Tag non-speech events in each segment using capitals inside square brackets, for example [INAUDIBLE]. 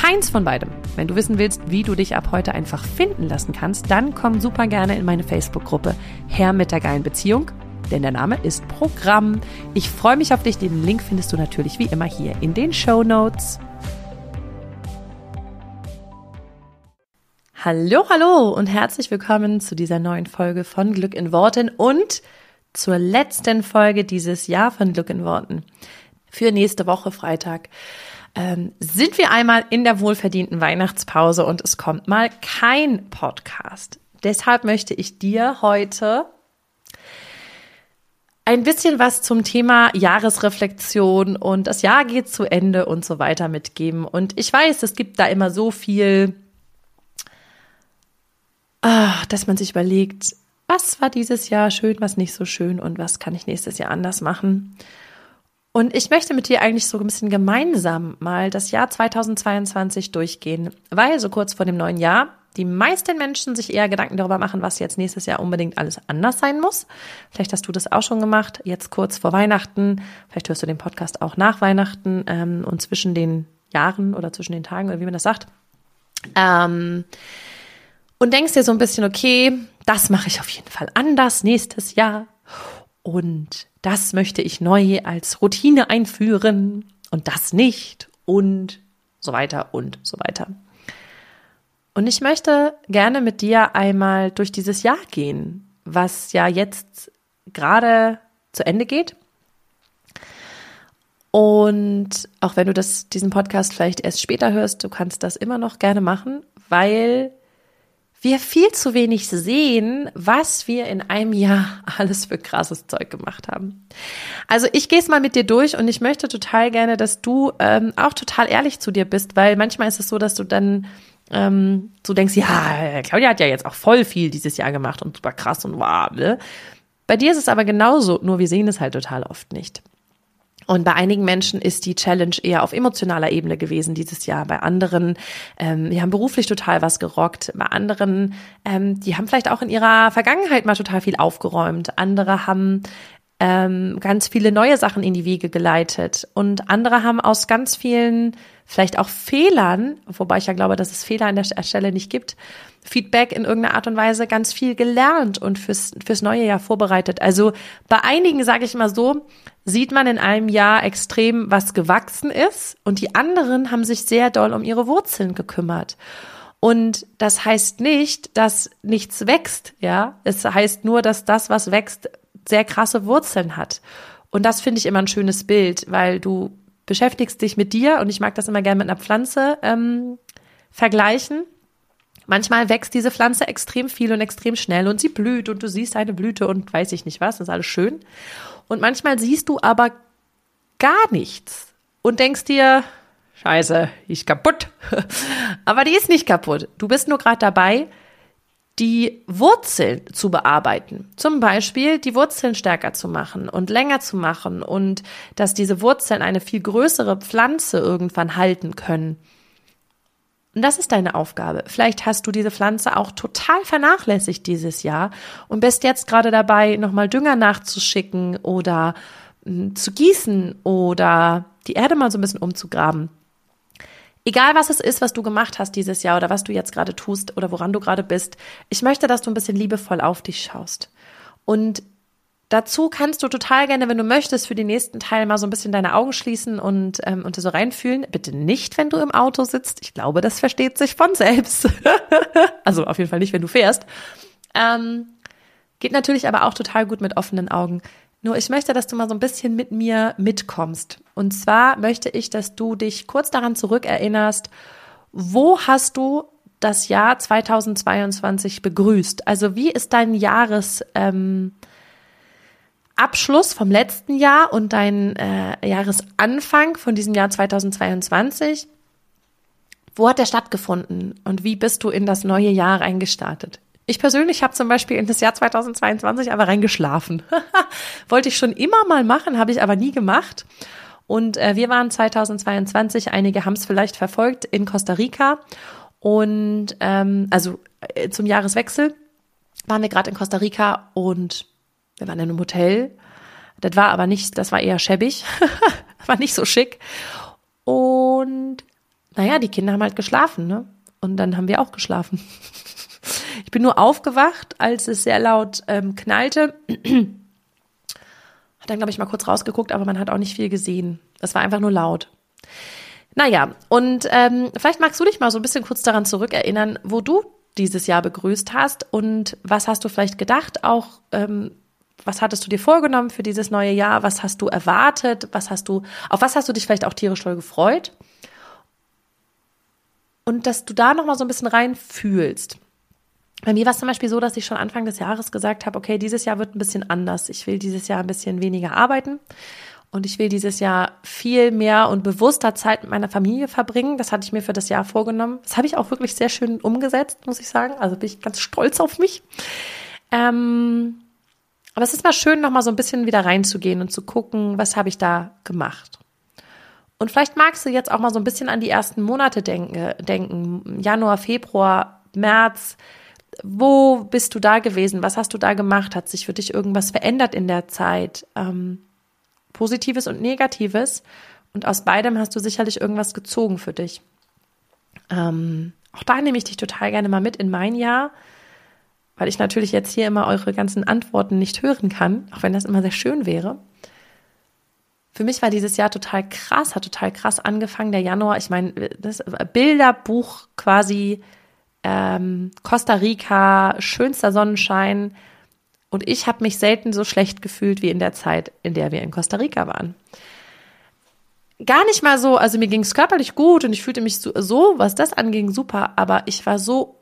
keins von beidem. Wenn du wissen willst, wie du dich ab heute einfach finden lassen kannst, dann komm super gerne in meine Facebook-Gruppe Herr mit der geilen Beziehung, denn der Name ist Programm. Ich freue mich auf dich. Den Link findest du natürlich wie immer hier in den Show Notes. Hallo, hallo und herzlich willkommen zu dieser neuen Folge von Glück in Worten und zur letzten Folge dieses Jahr von Glück in Worten. Für nächste Woche Freitag ähm, sind wir einmal in der wohlverdienten Weihnachtspause und es kommt mal kein Podcast. Deshalb möchte ich dir heute ein bisschen was zum Thema Jahresreflexion und das Jahr geht zu Ende und so weiter mitgeben. Und ich weiß, es gibt da immer so viel, ah, dass man sich überlegt, was war dieses Jahr schön, was nicht so schön und was kann ich nächstes Jahr anders machen. Und ich möchte mit dir eigentlich so ein bisschen gemeinsam mal das Jahr 2022 durchgehen, weil so kurz vor dem neuen Jahr die meisten Menschen sich eher Gedanken darüber machen, was jetzt nächstes Jahr unbedingt alles anders sein muss. Vielleicht hast du das auch schon gemacht, jetzt kurz vor Weihnachten. Vielleicht hörst du den Podcast auch nach Weihnachten ähm, und zwischen den Jahren oder zwischen den Tagen oder wie man das sagt. Ähm, und denkst dir so ein bisschen, okay, das mache ich auf jeden Fall anders nächstes Jahr. Und das möchte ich neu als Routine einführen und das nicht und so weiter und so weiter. Und ich möchte gerne mit dir einmal durch dieses Jahr gehen, was ja jetzt gerade zu Ende geht. Und auch wenn du das, diesen Podcast vielleicht erst später hörst, du kannst das immer noch gerne machen, weil wir viel zu wenig sehen, was wir in einem Jahr [LAUGHS] alles für krasses Zeug gemacht haben. Also ich gehe es mal mit dir durch und ich möchte total gerne, dass du ähm, auch total ehrlich zu dir bist, weil manchmal ist es so, dass du dann ähm, so denkst, ja, Claudia hat ja jetzt auch voll viel dieses Jahr gemacht und super krass und wow. Ne? Bei dir ist es aber genauso, nur wir sehen es halt total oft nicht. Und bei einigen Menschen ist die Challenge eher auf emotionaler Ebene gewesen dieses Jahr. Bei anderen, ähm, die haben beruflich total was gerockt. Bei anderen, ähm, die haben vielleicht auch in ihrer Vergangenheit mal total viel aufgeräumt. Andere haben ähm, ganz viele neue Sachen in die Wege geleitet. Und andere haben aus ganz vielen, vielleicht auch Fehlern, wobei ich ja glaube, dass es Fehler an der Stelle nicht gibt, Feedback in irgendeiner Art und Weise ganz viel gelernt und fürs, fürs neue Jahr vorbereitet. Also bei einigen, sage ich mal so, sieht man in einem Jahr extrem, was gewachsen ist und die anderen haben sich sehr doll um ihre Wurzeln gekümmert. Und das heißt nicht, dass nichts wächst, ja. Es heißt nur, dass das, was wächst, sehr krasse Wurzeln hat. Und das finde ich immer ein schönes Bild, weil du beschäftigst dich mit dir und ich mag das immer gerne mit einer Pflanze ähm, vergleichen. Manchmal wächst diese Pflanze extrem viel und extrem schnell und sie blüht und du siehst eine Blüte und weiß ich nicht was, das ist alles schön. Und manchmal siehst du aber gar nichts und denkst dir, scheiße, ist kaputt. [LAUGHS] aber die ist nicht kaputt. Du bist nur gerade dabei, die Wurzeln zu bearbeiten. Zum Beispiel die Wurzeln stärker zu machen und länger zu machen und dass diese Wurzeln eine viel größere Pflanze irgendwann halten können. Und das ist deine Aufgabe. Vielleicht hast du diese Pflanze auch total vernachlässigt dieses Jahr und bist jetzt gerade dabei, nochmal Dünger nachzuschicken oder hm, zu gießen oder die Erde mal so ein bisschen umzugraben. Egal was es ist, was du gemacht hast dieses Jahr oder was du jetzt gerade tust oder woran du gerade bist, ich möchte, dass du ein bisschen liebevoll auf dich schaust. Und Dazu kannst du total gerne, wenn du möchtest, für den nächsten Teil mal so ein bisschen deine Augen schließen und, ähm, und so reinfühlen. Bitte nicht, wenn du im Auto sitzt. Ich glaube, das versteht sich von selbst. [LAUGHS] also auf jeden Fall nicht, wenn du fährst. Ähm, geht natürlich aber auch total gut mit offenen Augen. Nur ich möchte, dass du mal so ein bisschen mit mir mitkommst. Und zwar möchte ich, dass du dich kurz daran zurückerinnerst, wo hast du das Jahr 2022 begrüßt? Also wie ist dein Jahres, ähm, Abschluss vom letzten Jahr und dein äh, Jahresanfang von diesem Jahr 2022. Wo hat der stattgefunden und wie bist du in das neue Jahr reingestartet? Ich persönlich habe zum Beispiel in das Jahr 2022 aber reingeschlafen. [LAUGHS] Wollte ich schon immer mal machen, habe ich aber nie gemacht. Und äh, wir waren 2022, einige haben es vielleicht verfolgt, in Costa Rica. Und ähm, also äh, zum Jahreswechsel waren wir gerade in Costa Rica und wir waren in einem Hotel. Das war aber nicht, das war eher schäbig. [LAUGHS] war nicht so schick. Und naja, die Kinder haben halt geschlafen, ne? Und dann haben wir auch geschlafen. [LAUGHS] ich bin nur aufgewacht, als es sehr laut ähm, knallte. hat dann, glaube ich, mal kurz rausgeguckt, aber man hat auch nicht viel gesehen. Es war einfach nur laut. Naja, und ähm, vielleicht magst du dich mal so ein bisschen kurz daran zurückerinnern, wo du dieses Jahr begrüßt hast und was hast du vielleicht gedacht, auch ähm, was hattest du dir vorgenommen für dieses neue Jahr? Was hast du erwartet? Was hast du, auf was hast du dich vielleicht auch tierisch toll gefreut? Und dass du da nochmal so ein bisschen reinfühlst. Bei mir war es zum Beispiel so, dass ich schon Anfang des Jahres gesagt habe, okay, dieses Jahr wird ein bisschen anders. Ich will dieses Jahr ein bisschen weniger arbeiten und ich will dieses Jahr viel mehr und bewusster Zeit mit meiner Familie verbringen. Das hatte ich mir für das Jahr vorgenommen. Das habe ich auch wirklich sehr schön umgesetzt, muss ich sagen. Also bin ich ganz stolz auf mich. Ähm, aber es ist mal schön, noch mal so ein bisschen wieder reinzugehen und zu gucken, was habe ich da gemacht. Und vielleicht magst du jetzt auch mal so ein bisschen an die ersten Monate denken, denken. Januar, Februar, März. Wo bist du da gewesen? Was hast du da gemacht? Hat sich für dich irgendwas verändert in der Zeit? Ähm, Positives und Negatives. Und aus beidem hast du sicherlich irgendwas gezogen für dich. Ähm, auch da nehme ich dich total gerne mal mit in mein Jahr weil ich natürlich jetzt hier immer eure ganzen Antworten nicht hören kann, auch wenn das immer sehr schön wäre. Für mich war dieses Jahr total krass, hat total krass angefangen, der Januar. Ich meine, das Bilderbuch quasi ähm, Costa Rica, schönster Sonnenschein. Und ich habe mich selten so schlecht gefühlt wie in der Zeit, in der wir in Costa Rica waren. Gar nicht mal so, also mir ging es körperlich gut und ich fühlte mich so, so, was das anging, super, aber ich war so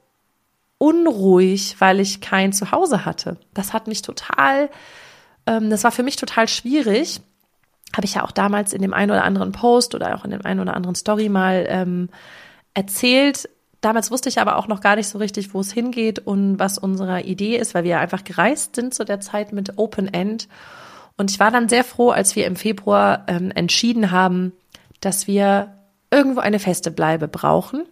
unruhig, weil ich kein Zuhause hatte. Das hat mich total, ähm, das war für mich total schwierig. Habe ich ja auch damals in dem einen oder anderen Post oder auch in dem einen oder anderen Story mal ähm, erzählt. Damals wusste ich aber auch noch gar nicht so richtig, wo es hingeht und was unsere Idee ist, weil wir einfach gereist sind zu der Zeit mit Open End. Und ich war dann sehr froh, als wir im Februar ähm, entschieden haben, dass wir irgendwo eine feste Bleibe brauchen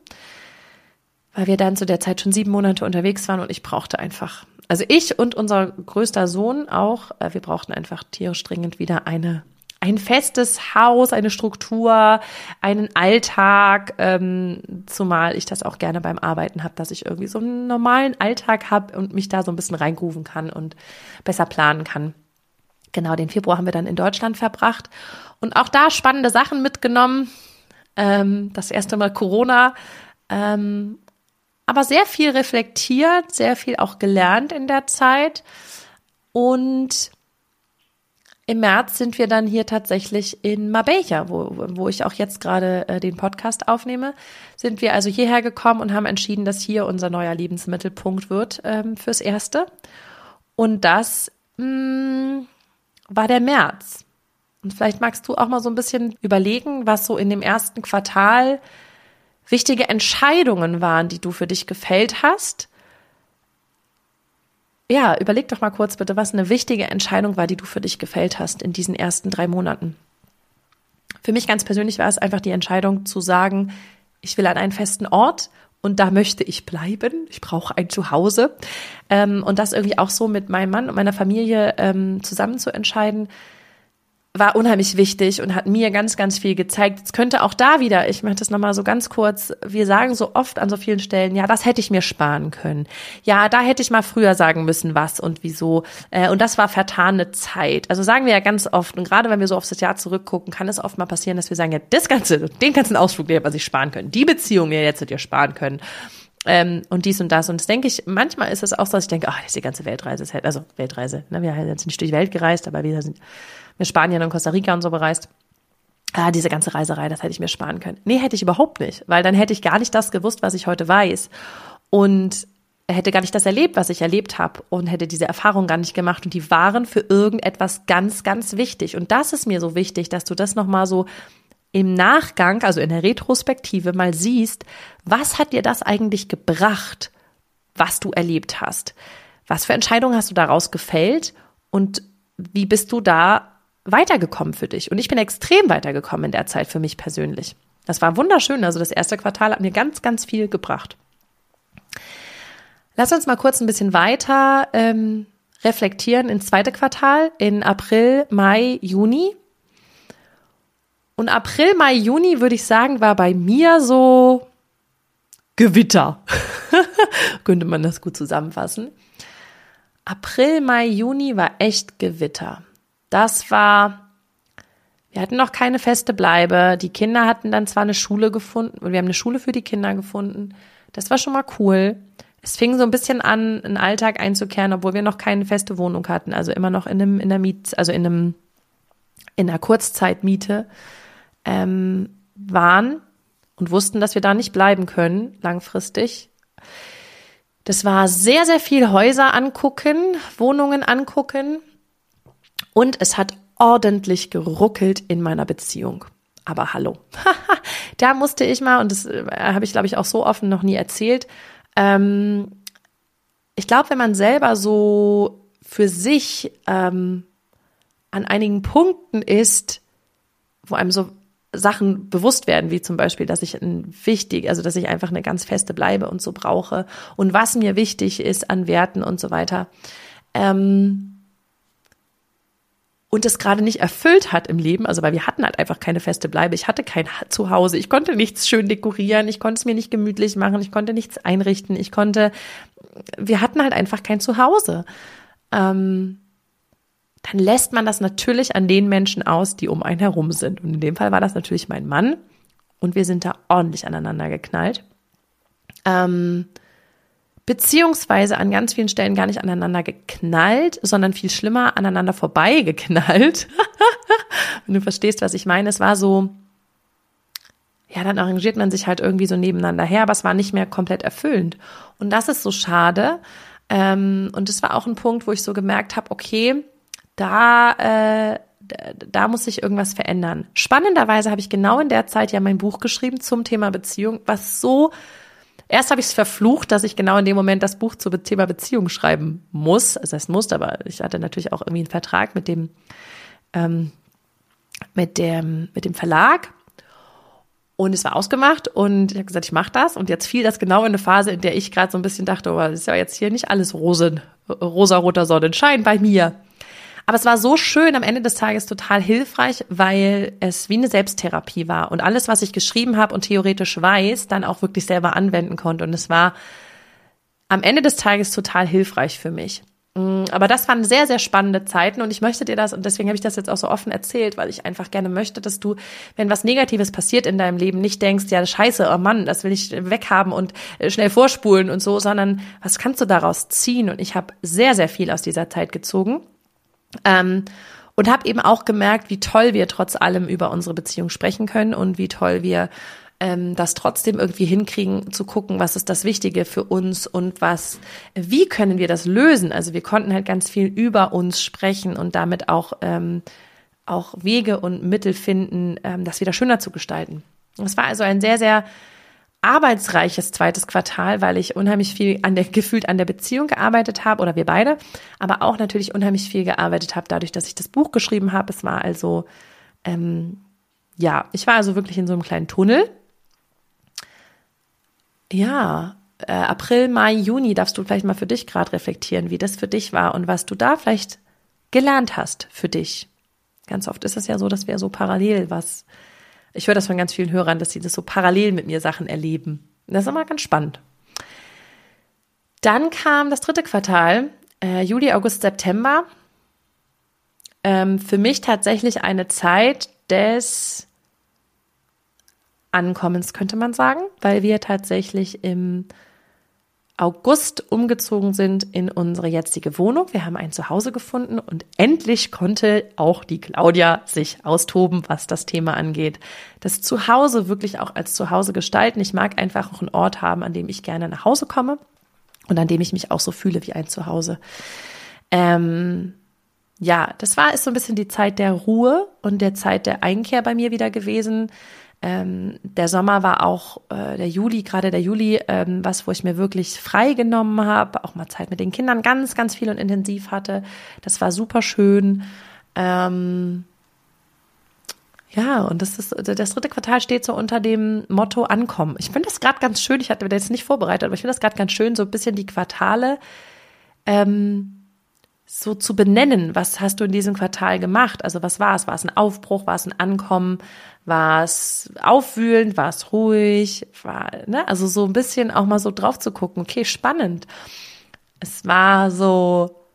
weil wir dann zu der Zeit schon sieben Monate unterwegs waren und ich brauchte einfach, also ich und unser größter Sohn auch, äh, wir brauchten einfach tierisch dringend wieder eine ein festes Haus, eine Struktur, einen Alltag, ähm, zumal ich das auch gerne beim Arbeiten habe, dass ich irgendwie so einen normalen Alltag habe und mich da so ein bisschen reingrooven kann und besser planen kann. Genau, den Februar haben wir dann in Deutschland verbracht und auch da spannende Sachen mitgenommen. Ähm, das erste Mal Corona ähm, aber sehr viel reflektiert, sehr viel auch gelernt in der Zeit. Und im März sind wir dann hier tatsächlich in Marbella, wo, wo ich auch jetzt gerade äh, den Podcast aufnehme. Sind wir also hierher gekommen und haben entschieden, dass hier unser neuer Lebensmittelpunkt wird ähm, fürs Erste. Und das mh, mm, war der März. Und vielleicht magst du auch mal so ein bisschen überlegen, was so in dem ersten Quartal wichtige Entscheidungen waren, die du für dich gefällt hast. Ja, überleg doch mal kurz bitte, was eine wichtige Entscheidung war, die du für dich gefällt hast in diesen ersten drei Monaten. Für mich ganz persönlich war es einfach die Entscheidung zu sagen, ich will an einen festen Ort und da möchte ich bleiben. Ich brauche ein Zuhause. Ähm, und das irgendwie auch so mit meinem Mann und meiner Familie ähm, zusammen zu entscheiden, war unheimlich wichtig und hat mir ganz, ganz viel gezeigt. Es könnte auch da wieder, ich mache das nochmal so ganz kurz, wir sagen so oft an so vielen Stellen, ja, das hätte ich mir sparen können. Ja, da hätte ich mal früher sagen müssen, was und wieso. Äh, und das war vertane Zeit. Also sagen wir ja ganz oft, und gerade wenn wir so auf das Jahr zurückgucken, kann es oft mal passieren, dass wir sagen, ja, das Ganze, den ganzen Ausflug, den hätte man sich sparen können. Die Beziehung, die jetzt hätte ihr sparen können. Ähm, und dies und das. Und das denke ich, manchmal ist es auch so, dass ich denke, ach, die ganze Weltreise ist halt, also Weltreise, ne? wir sind nicht durch die Welt gereist, aber wir sind mit Spanien und Costa Rica und so bereist. Ah, diese ganze Reiserei, das hätte ich mir sparen können. Nee, hätte ich überhaupt nicht, weil dann hätte ich gar nicht das gewusst, was ich heute weiß. Und hätte gar nicht das erlebt, was ich erlebt habe und hätte diese Erfahrung gar nicht gemacht und die waren für irgendetwas ganz, ganz wichtig. Und das ist mir so wichtig, dass du das nochmal so im Nachgang, also in der Retrospektive mal siehst, was hat dir das eigentlich gebracht, was du erlebt hast? Was für Entscheidungen hast du daraus gefällt und wie bist du da weitergekommen für dich? Und ich bin extrem weitergekommen in der Zeit für mich persönlich. Das war wunderschön. Also das erste Quartal hat mir ganz, ganz viel gebracht. Lass uns mal kurz ein bisschen weiter ähm, reflektieren ins zweite Quartal, in April, Mai, Juni. Und April, Mai, Juni, würde ich sagen, war bei mir so Gewitter. [LAUGHS] Könnte man das gut zusammenfassen. April, Mai, Juni war echt Gewitter. Das war, wir hatten noch keine feste Bleibe. Die Kinder hatten dann zwar eine Schule gefunden, und wir haben eine Schule für die Kinder gefunden. Das war schon mal cool. Es fing so ein bisschen an, einen Alltag einzukehren, obwohl wir noch keine feste Wohnung hatten. Also immer noch in einem, in der Miet, also in einem, in einer Kurzzeitmiete ähm, waren und wussten, dass wir da nicht bleiben können, langfristig. Das war sehr, sehr viel Häuser angucken, Wohnungen angucken. Und es hat ordentlich geruckelt in meiner Beziehung. Aber hallo. [LAUGHS] da musste ich mal, und das äh, habe ich, glaube ich, auch so offen noch nie erzählt, ähm, ich glaube, wenn man selber so für sich ähm, an einigen Punkten ist, wo einem so Sachen bewusst werden, wie zum Beispiel, dass ich ein wichtig, also dass ich einfach eine ganz feste bleibe und so brauche und was mir wichtig ist an Werten und so weiter. Ähm, und es gerade nicht erfüllt hat im Leben, also weil wir hatten halt einfach keine feste Bleibe, ich hatte kein Zuhause, ich konnte nichts schön dekorieren, ich konnte es mir nicht gemütlich machen, ich konnte nichts einrichten, ich konnte, wir hatten halt einfach kein Zuhause. Ähm, dann lässt man das natürlich an den Menschen aus, die um einen herum sind. Und in dem Fall war das natürlich mein Mann und wir sind da ordentlich aneinander geknallt. Ähm, beziehungsweise an ganz vielen Stellen gar nicht aneinander geknallt, sondern viel schlimmer aneinander vorbeigeknallt. [LAUGHS] Wenn du verstehst, was ich meine. Es war so, ja, dann arrangiert man sich halt irgendwie so nebeneinander her, aber es war nicht mehr komplett erfüllend. Und das ist so schade. Ähm, und es war auch ein Punkt, wo ich so gemerkt habe, okay, da, äh, da muss sich irgendwas verändern. Spannenderweise habe ich genau in der Zeit ja mein Buch geschrieben zum Thema Beziehung, was so Erst habe ich es verflucht, dass ich genau in dem Moment das Buch zum Thema Beziehung schreiben muss. Das heißt muss, aber ich hatte natürlich auch irgendwie einen Vertrag mit dem, ähm, mit dem, mit dem Verlag. Und es war ausgemacht und ich habe gesagt, ich mache das. Und jetzt fiel das genau in eine Phase, in der ich gerade so ein bisschen dachte, oh, das ist ja jetzt hier nicht alles rosen, rosa-roter Sonnenschein bei mir. Aber es war so schön am Ende des Tages total hilfreich, weil es wie eine Selbsttherapie war und alles, was ich geschrieben habe und theoretisch weiß, dann auch wirklich selber anwenden konnte. Und es war am Ende des Tages total hilfreich für mich. Mm, aber das waren sehr, sehr spannende Zeiten und ich möchte dir das, und deswegen habe ich das jetzt auch so offen erzählt, weil ich einfach gerne möchte, dass du, wenn was Negatives passiert in deinem Leben, nicht denkst, ja, scheiße, oh Mann, das will ich weghaben und äh, schnell vorspulen und so, sondern was kannst du daraus ziehen? Und ich habe sehr, sehr viel aus dieser Zeit gezogen. Ähm, und habe eben auch gemerkt, wie toll wir trotz allem über unsere Beziehung sprechen können und wie toll wir ähm, das trotzdem irgendwie hinkriegen, zu gucken, was ist das Wichtige für uns und was, wie können wir das lösen? Also wir konnten halt ganz viel über uns sprechen und damit auch, ähm, auch Wege und Mittel finden, ähm, das wieder schöner zu gestalten. Es war also ein sehr, sehr arbeitsreiches zweites Quartal, weil ich unheimlich viel an der, [LAUGHS] gefühlt an der Beziehung gearbeitet habe, oder wir beide, aber auch natürlich unheimlich viel gearbeitet habe, dadurch, dass ich das Buch geschrieben habe. Es war also, ähm, ja, ich war also wirklich in so einem kleinen Tunnel. Ja, äh, April, Mai, Juni darfst du vielleicht mal für dich gerade reflektieren, wie das für dich war und was du da vielleicht gelernt hast für dich. Ganz oft ist es ja so, dass wir so parallel was ich höre das von ganz vielen Hörern, dass sie das so parallel mit mir Sachen erleben. Das ist immer ganz spannend. Dann kam das dritte Quartal, äh, Juli, August, September. Ähm, für mich tatsächlich eine Zeit des Ankommens, könnte man sagen, weil wir tatsächlich im August umgezogen sind in unsere jetzige Wohnung. Wir haben ein Zuhause gefunden und endlich konnte auch die Claudia sich austoben, was das Thema angeht. Das Zuhause wirklich auch als Zuhause gestalten. Ich mag einfach auch einen Ort haben, an dem ich gerne nach Hause komme und an dem ich mich auch so fühle wie ein Zuhause. Ähm, ja, das war ist so ein bisschen die Zeit der Ruhe und der Zeit der Einkehr bei mir wieder gewesen. Ähm, der Sommer war auch äh, der Juli, gerade der Juli, ähm, was, wo ich mir wirklich frei genommen habe, auch mal Zeit mit den Kindern ganz, ganz viel und intensiv hatte. Das war super schön. Ähm, ja, und das ist das dritte Quartal steht so unter dem Motto Ankommen. Ich finde das gerade ganz schön. Ich hatte das jetzt nicht vorbereitet, aber ich finde das gerade ganz schön, so ein bisschen die Quartale ähm, so zu benennen, was hast du in diesem Quartal gemacht? Also was war es? War es ein Aufbruch? War es ein Ankommen? War es aufwühlend? War es ruhig? War, ne? Also so ein bisschen auch mal so drauf zu gucken. Okay, spannend. Es war so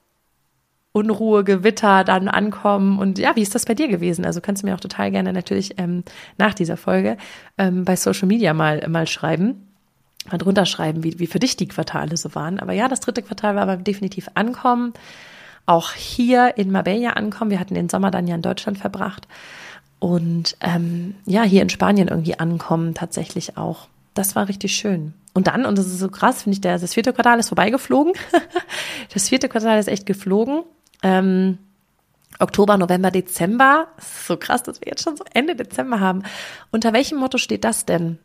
Unruhe, Gewitter, dann ankommen und ja, wie ist das bei dir gewesen? Also kannst du mir auch total gerne natürlich ähm, nach dieser Folge ähm, bei Social Media mal mal schreiben mal drunter schreiben, wie, wie für dich die Quartale so waren. Aber ja, das dritte Quartal war aber definitiv Ankommen auch hier in Marbella ankommen. Wir hatten den Sommer dann ja in Deutschland verbracht. Und ähm, ja, hier in Spanien irgendwie ankommen, tatsächlich auch. Das war richtig schön. Und dann, und das ist so krass, finde ich, der, das vierte Quartal ist vorbeigeflogen. [LAUGHS] das vierte Quartal ist echt geflogen. Ähm, Oktober, November, Dezember. so krass, dass wir jetzt schon so Ende Dezember haben. Unter welchem Motto steht das denn?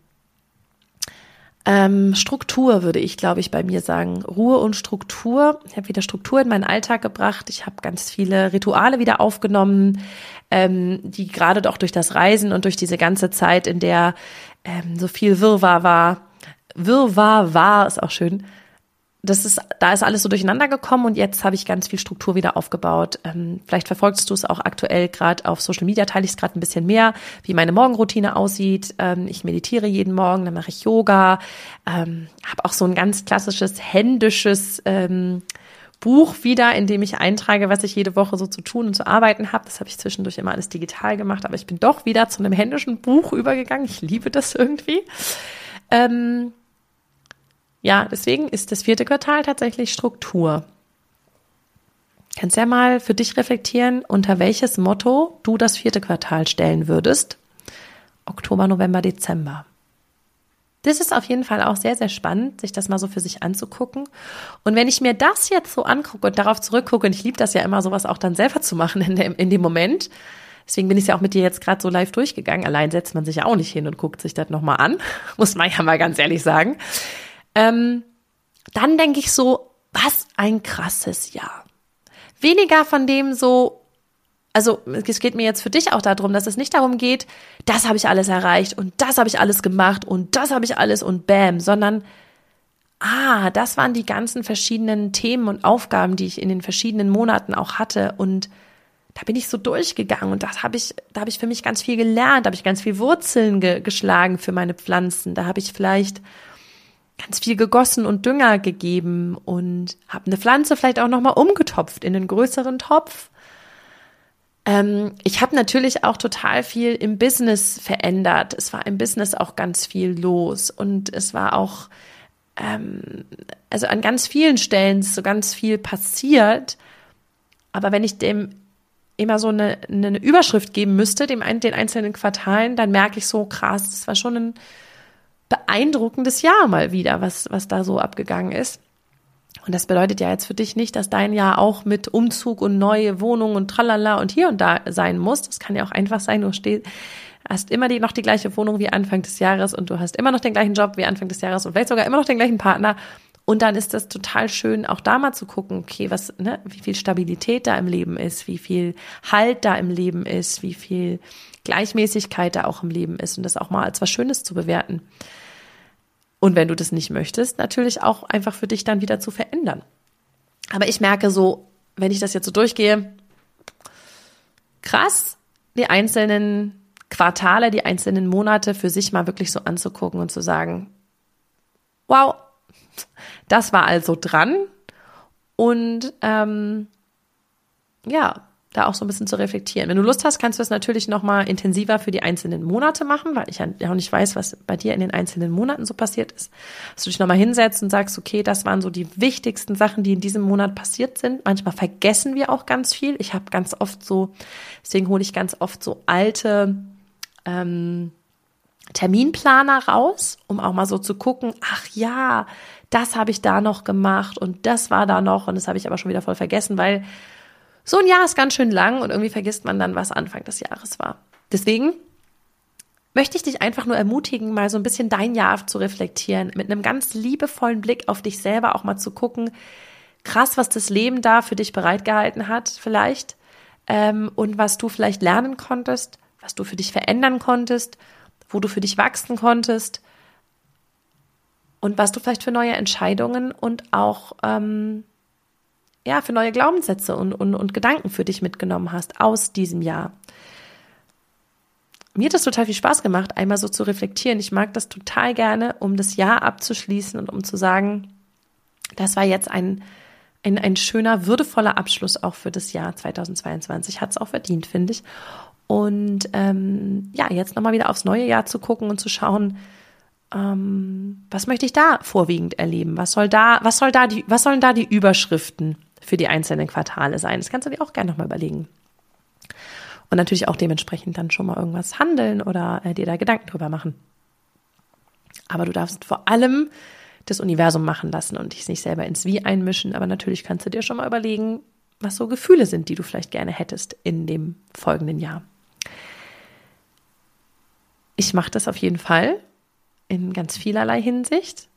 Ähm, Struktur würde ich, glaube ich, bei mir sagen. Ruhe und Struktur. Ich habe wieder Struktur in meinen Alltag gebracht. Ich habe ganz viele Rituale wieder aufgenommen, ähm, die gerade doch durch das Reisen und durch diese ganze Zeit, in der ähm, so viel Wirrwarr war, Wirrwarr war, ist auch schön, das ist, da ist alles so durcheinander gekommen und jetzt habe ich ganz viel Struktur wieder aufgebaut. Ähm, vielleicht verfolgst du es auch aktuell gerade auf Social Media, teile ich es gerade ein bisschen mehr, wie meine Morgenroutine aussieht. Ähm, ich meditiere jeden Morgen, dann mache ich Yoga, ähm, habe auch so ein ganz klassisches händisches ähm, Buch wieder, in dem ich eintrage, was ich jede Woche so zu tun und zu arbeiten habe. Das habe ich zwischendurch immer alles digital gemacht, aber ich bin doch wieder zu einem händischen Buch übergegangen. Ich liebe das irgendwie. Ähm, ja, deswegen ist das vierte Quartal tatsächlich Struktur. Kannst ja mal für dich reflektieren, unter welches Motto du das vierte Quartal stellen würdest. Oktober, November, Dezember. Das ist auf jeden Fall auch sehr, sehr spannend, sich das mal so für sich anzugucken. Und wenn ich mir das jetzt so angucke und darauf zurückgucke, und ich liebe das ja immer, sowas auch dann selber zu machen in dem, in dem Moment. Deswegen bin ich ja auch mit dir jetzt gerade so live durchgegangen. Allein setzt man sich ja auch nicht hin und guckt sich das nochmal an. [LAUGHS] Muss man ja mal ganz ehrlich sagen ähm, dann denke ich so, was ein krasses Jahr. Weniger von dem so, also es geht mir jetzt für dich auch darum, dass es nicht darum geht, das habe ich alles erreicht und das habe ich alles gemacht und das habe ich alles und bam, sondern ah, das waren die ganzen verschiedenen Themen und Aufgaben, die ich in den verschiedenen Monaten auch hatte und da bin ich so durchgegangen und das habe ich, da habe ich für mich ganz viel gelernt, da habe ich ganz viel Wurzeln ge geschlagen für meine Pflanzen, da habe ich vielleicht ganz viel gegossen und Dünger gegeben und habe eine Pflanze vielleicht auch nochmal umgetopft in einen größeren Topf. Ähm, ich habe natürlich auch total viel im Business verändert. Es war im Business auch ganz viel los und es war auch, ähm, also an ganz vielen Stellen so ganz viel passiert. Aber wenn ich dem immer so eine, eine Überschrift geben müsste, dem, den einzelnen Quartalen, dann merke ich so krass, das war schon ein beeindruckendes Jahr mal wieder, was, was da so abgegangen ist. Und das bedeutet ja jetzt für dich nicht, dass dein Jahr auch mit Umzug und neue Wohnung und tralala und hier und da sein muss. Das kann ja auch einfach sein, du stehst, hast immer die, noch die gleiche Wohnung wie Anfang des Jahres und du hast immer noch den gleichen Job wie Anfang des Jahres und vielleicht sogar immer noch den gleichen Partner. Und dann ist das total schön, auch da mal zu gucken, okay, was, ne, wie viel Stabilität da im Leben ist, wie viel Halt da im Leben ist, wie viel Gleichmäßigkeit da auch im Leben ist und das auch mal als was Schönes zu bewerten. Und wenn du das nicht möchtest, natürlich auch einfach für dich dann wieder zu verändern. Aber ich merke so, wenn ich das jetzt so durchgehe, krass, die einzelnen Quartale, die einzelnen Monate für sich mal wirklich so anzugucken und zu sagen, wow, das war also dran. Und ähm, ja, da auch so ein bisschen zu reflektieren. Wenn du Lust hast, kannst du es natürlich nochmal intensiver für die einzelnen Monate machen, weil ich ja auch nicht weiß, was bei dir in den einzelnen Monaten so passiert ist. Dass du dich nochmal hinsetzt und sagst, okay, das waren so die wichtigsten Sachen, die in diesem Monat passiert sind. Manchmal vergessen wir auch ganz viel. Ich habe ganz oft so, deswegen hole ich ganz oft so alte ähm, Terminplaner raus, um auch mal so zu gucken, ach ja, das habe ich da noch gemacht und das war da noch und das habe ich aber schon wieder voll vergessen, weil so ein Jahr ist ganz schön lang und irgendwie vergisst man dann, was Anfang des Jahres war. Deswegen möchte ich dich einfach nur ermutigen, mal so ein bisschen dein Jahr zu reflektieren, mit einem ganz liebevollen Blick auf dich selber auch mal zu gucken, krass, was das Leben da für dich bereitgehalten hat, vielleicht, ähm, und was du vielleicht lernen konntest, was du für dich verändern konntest, wo du für dich wachsen konntest und was du vielleicht für neue Entscheidungen und auch ähm, ja, für neue Glaubenssätze und, und, und Gedanken für dich mitgenommen hast aus diesem Jahr. Mir hat das total viel Spaß gemacht, einmal so zu reflektieren. Ich mag das total gerne, um das Jahr abzuschließen und um zu sagen, das war jetzt ein, ein, ein schöner, würdevoller Abschluss auch für das Jahr 2022. Hat es auch verdient, finde ich. Und ähm, ja, jetzt nochmal wieder aufs neue Jahr zu gucken und zu schauen, ähm, was möchte ich da vorwiegend erleben? Was soll da, was soll da die, was sollen da die Überschriften für die einzelnen Quartale sein. Das kannst du dir auch gerne nochmal überlegen. Und natürlich auch dementsprechend dann schon mal irgendwas handeln oder äh, dir da Gedanken drüber machen. Aber du darfst vor allem das Universum machen lassen und dich nicht selber ins Wie einmischen. Aber natürlich kannst du dir schon mal überlegen, was so Gefühle sind, die du vielleicht gerne hättest in dem folgenden Jahr. Ich mache das auf jeden Fall in ganz vielerlei Hinsicht.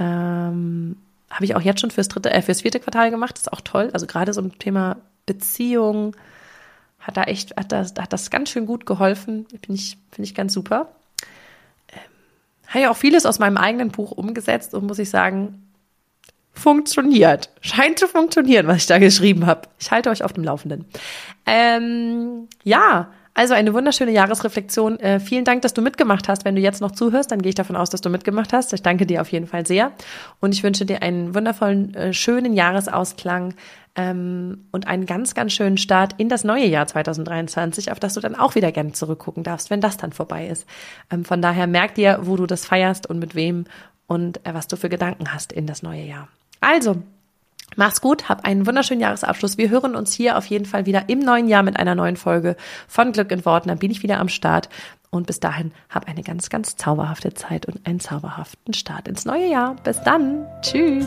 Ähm, habe ich auch jetzt schon fürs dritte, äh, fürs vierte Quartal gemacht. Das ist auch toll. Also gerade so ein Thema Beziehung hat da echt, hat das, hat das ganz schön gut geholfen. Finde ich, finde ich ganz super. Ähm, habe ja auch vieles aus meinem eigenen Buch umgesetzt und muss ich sagen, funktioniert. Scheint zu funktionieren, was ich da geschrieben habe. Ich halte euch auf dem Laufenden. Ähm, ja, also eine wunderschöne Jahresreflexion. Äh, vielen Dank, dass du mitgemacht hast. Wenn du jetzt noch zuhörst, dann gehe ich davon aus, dass du mitgemacht hast. Ich danke dir auf jeden Fall sehr. Und ich wünsche dir einen wundervollen, äh, schönen Jahresausklang ähm, und einen ganz, ganz schönen Start in das neue Jahr 2023, auf das du dann auch wieder gerne zurückgucken darfst, wenn das dann vorbei ist. Ähm, von daher merk dir, wo du das feierst und mit wem und äh, was du für Gedanken hast in das neue Jahr. Also, Mach's gut, hab einen wunderschönen Jahresabschluss. Wir hören uns hier auf jeden Fall wieder im neuen Jahr mit einer neuen Folge von Glück in Worten. Dann bin ich wieder am Start. Und bis dahin hab eine ganz, ganz zauberhafte Zeit und einen zauberhaften Start ins neue Jahr. Bis dann. Tschüss.